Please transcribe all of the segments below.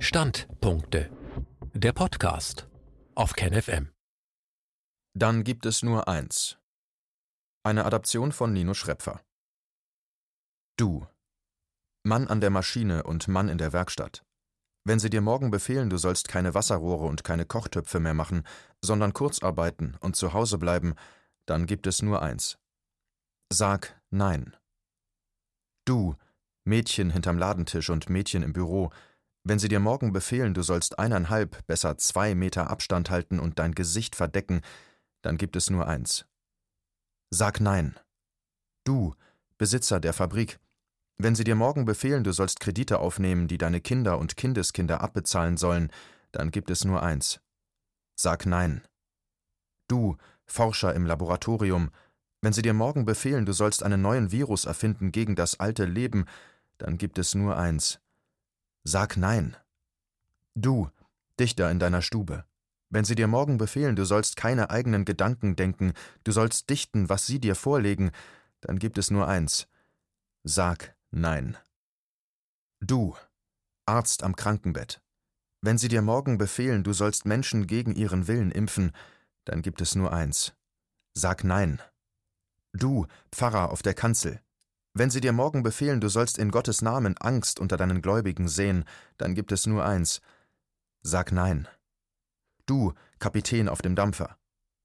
Standpunkte. Der Podcast auf KenFM. Dann gibt es nur eins. Eine Adaption von Nino Schrepfer. Du. Mann an der Maschine und Mann in der Werkstatt. Wenn sie dir morgen befehlen, du sollst keine Wasserrohre und keine Kochtöpfe mehr machen, sondern kurz arbeiten und zu Hause bleiben, dann gibt es nur eins. Sag Nein. Du, Mädchen hinterm Ladentisch und Mädchen im Büro, wenn sie dir morgen befehlen, du sollst eineinhalb, besser zwei Meter Abstand halten und dein Gesicht verdecken, dann gibt es nur eins. Sag Nein. Du, Besitzer der Fabrik, wenn sie dir morgen befehlen, du sollst Kredite aufnehmen, die deine Kinder und Kindeskinder abbezahlen sollen, dann gibt es nur eins. Sag Nein. Du, Forscher im Laboratorium, wenn sie dir morgen befehlen, du sollst einen neuen Virus erfinden gegen das alte Leben, dann gibt es nur eins. Sag Nein. Du, Dichter in deiner Stube, wenn sie dir morgen befehlen, du sollst keine eigenen Gedanken denken, du sollst dichten, was sie dir vorlegen, dann gibt es nur eins. Sag Nein. Du, Arzt am Krankenbett, wenn sie dir morgen befehlen, du sollst Menschen gegen ihren Willen impfen, dann gibt es nur eins. Sag Nein. Du, Pfarrer auf der Kanzel, wenn sie dir morgen befehlen, du sollst in Gottes Namen Angst unter deinen Gläubigen sehen, dann gibt es nur eins. Sag Nein. Du, Kapitän auf dem Dampfer.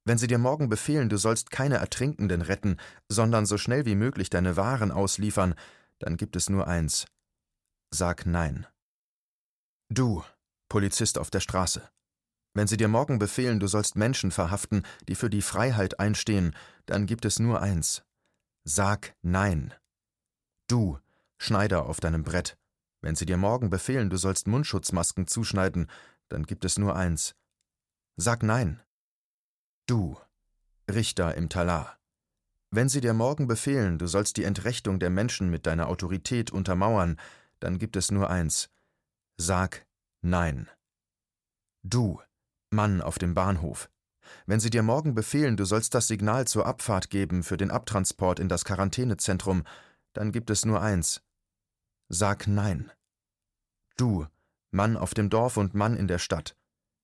Wenn sie dir morgen befehlen, du sollst keine Ertrinkenden retten, sondern so schnell wie möglich deine Waren ausliefern, dann gibt es nur eins. Sag Nein. Du, Polizist auf der Straße. Wenn sie dir morgen befehlen, du sollst Menschen verhaften, die für die Freiheit einstehen, dann gibt es nur eins. Sag Nein. Du, Schneider auf deinem Brett, wenn sie dir morgen befehlen, du sollst Mundschutzmasken zuschneiden, dann gibt es nur eins. Sag Nein. Du, Richter im Talar, wenn sie dir morgen befehlen, du sollst die Entrechtung der Menschen mit deiner Autorität untermauern, dann gibt es nur eins. Sag Nein. Du, Mann auf dem Bahnhof, wenn sie dir morgen befehlen, du sollst das Signal zur Abfahrt geben für den Abtransport in das Quarantänezentrum, dann gibt es nur eins. Sag Nein. Du, Mann auf dem Dorf und Mann in der Stadt.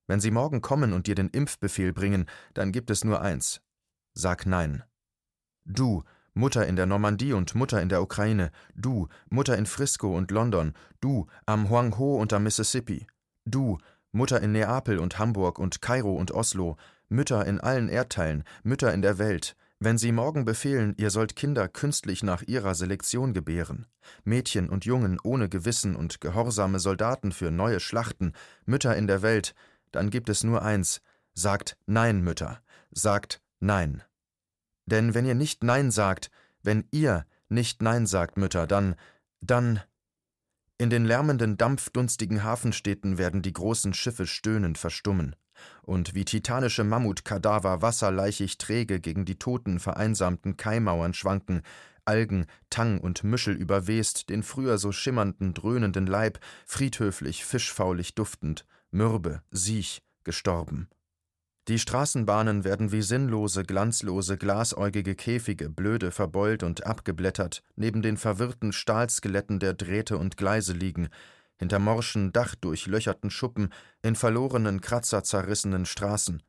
Wenn sie morgen kommen und dir den Impfbefehl bringen, dann gibt es nur eins. Sag Nein. Du, Mutter in der Normandie und Mutter in der Ukraine, du, Mutter in Frisco und London, du, am Huangho und am Mississippi, du, Mutter in Neapel und Hamburg und Kairo und Oslo, Mütter in allen Erdteilen, Mütter in der Welt, wenn Sie morgen befehlen, ihr sollt Kinder künstlich nach ihrer Selektion gebären, Mädchen und Jungen ohne Gewissen und gehorsame Soldaten für neue Schlachten, Mütter in der Welt, dann gibt es nur eins, sagt Nein, Mütter, sagt Nein. Denn wenn ihr nicht Nein sagt, wenn ihr nicht Nein sagt, Mütter, dann, dann. In den lärmenden, dampfdunstigen Hafenstädten werden die großen Schiffe stöhnend verstummen und wie titanische Mammutkadaver wasserleichig träge gegen die toten, vereinsamten Kaimauern schwanken, Algen, Tang und Müschel überwest, den früher so schimmernden, dröhnenden Leib, friedhöflich, fischfaulig duftend, mürbe, siech, gestorben. Die Straßenbahnen werden wie sinnlose, glanzlose, glasäugige Käfige, blöde, verbeult und abgeblättert, neben den verwirrten Stahlskeletten der Drähte und Gleise liegen, hinter morschen, dachdurchlöcherten Schuppen, in verlorenen, kratzerzerrissenen Straßen.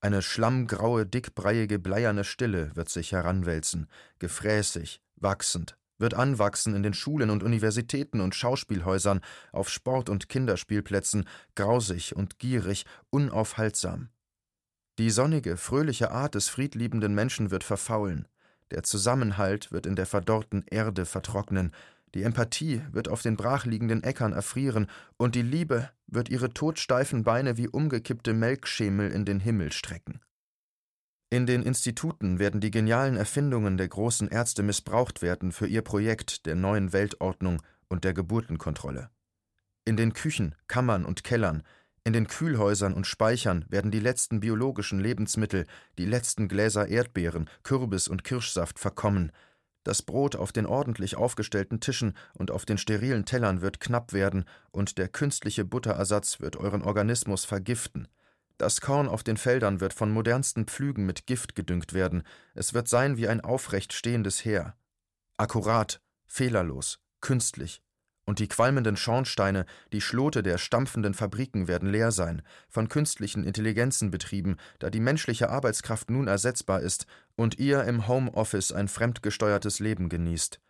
Eine schlammgraue, dickbreiige, bleierne Stille wird sich heranwälzen, gefräßig, wachsend, wird anwachsen in den Schulen und Universitäten und Schauspielhäusern, auf Sport- und Kinderspielplätzen, grausig und gierig, unaufhaltsam. Die sonnige, fröhliche Art des friedliebenden Menschen wird verfaulen, der Zusammenhalt wird in der verdorrten Erde vertrocknen, die Empathie wird auf den brachliegenden Äckern erfrieren, und die Liebe wird ihre todsteifen Beine wie umgekippte Melkschemel in den Himmel strecken. In den Instituten werden die genialen Erfindungen der großen Ärzte missbraucht werden für ihr Projekt der neuen Weltordnung und der Geburtenkontrolle. In den Küchen, Kammern und Kellern, in den Kühlhäusern und Speichern werden die letzten biologischen Lebensmittel, die letzten Gläser Erdbeeren, Kürbis und Kirschsaft verkommen, das Brot auf den ordentlich aufgestellten Tischen und auf den sterilen Tellern wird knapp werden, und der künstliche Butterersatz wird euren Organismus vergiften. Das Korn auf den Feldern wird von modernsten Pflügen mit Gift gedüngt werden, es wird sein wie ein aufrecht stehendes Heer. Akkurat, fehlerlos, künstlich. Und die qualmenden Schornsteine, die Schlote der stampfenden Fabriken werden leer sein, von künstlichen Intelligenzen betrieben, da die menschliche Arbeitskraft nun ersetzbar ist und ihr im Homeoffice ein fremdgesteuertes Leben genießt.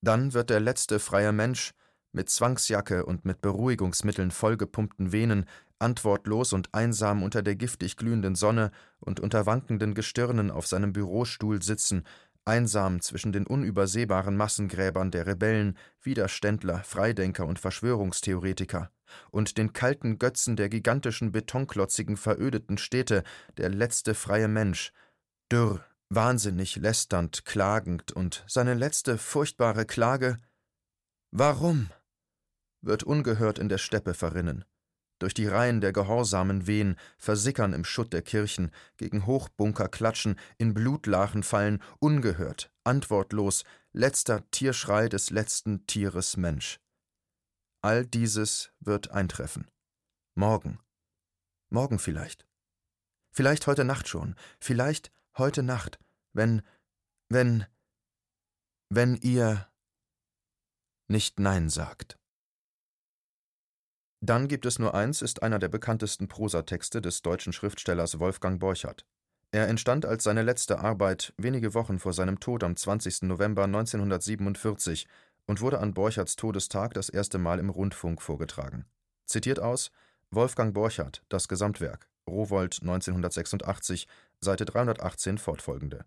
Dann wird der letzte freie Mensch, mit Zwangsjacke und mit Beruhigungsmitteln vollgepumpten Venen, antwortlos und einsam unter der giftig glühenden Sonne und unter wankenden Gestirnen auf seinem Bürostuhl sitzen, einsam zwischen den unübersehbaren Massengräbern der Rebellen, Widerständler, Freidenker und Verschwörungstheoretiker und den kalten Götzen der gigantischen betonklotzigen verödeten Städte, der letzte freie Mensch, dürr, wahnsinnig, lästernd, klagend und seine letzte furchtbare Klage Warum? wird ungehört in der Steppe verrinnen durch die Reihen der Gehorsamen wehen, versickern im Schutt der Kirchen, gegen Hochbunker klatschen, in Blutlachen fallen, ungehört, antwortlos, letzter Tierschrei des letzten Tieres Mensch. All dieses wird eintreffen. Morgen. Morgen vielleicht. Vielleicht heute Nacht schon. Vielleicht heute Nacht, wenn, wenn, wenn ihr nicht Nein sagt. Dann gibt es nur eins ist einer der bekanntesten Prosatexte des deutschen Schriftstellers Wolfgang Borchardt. Er entstand als seine letzte Arbeit wenige Wochen vor seinem Tod am 20. November 1947 und wurde an Borchardts Todestag das erste Mal im Rundfunk vorgetragen. Zitiert aus Wolfgang Borchardt, Das Gesamtwerk, Rowold 1986, Seite 318 fortfolgende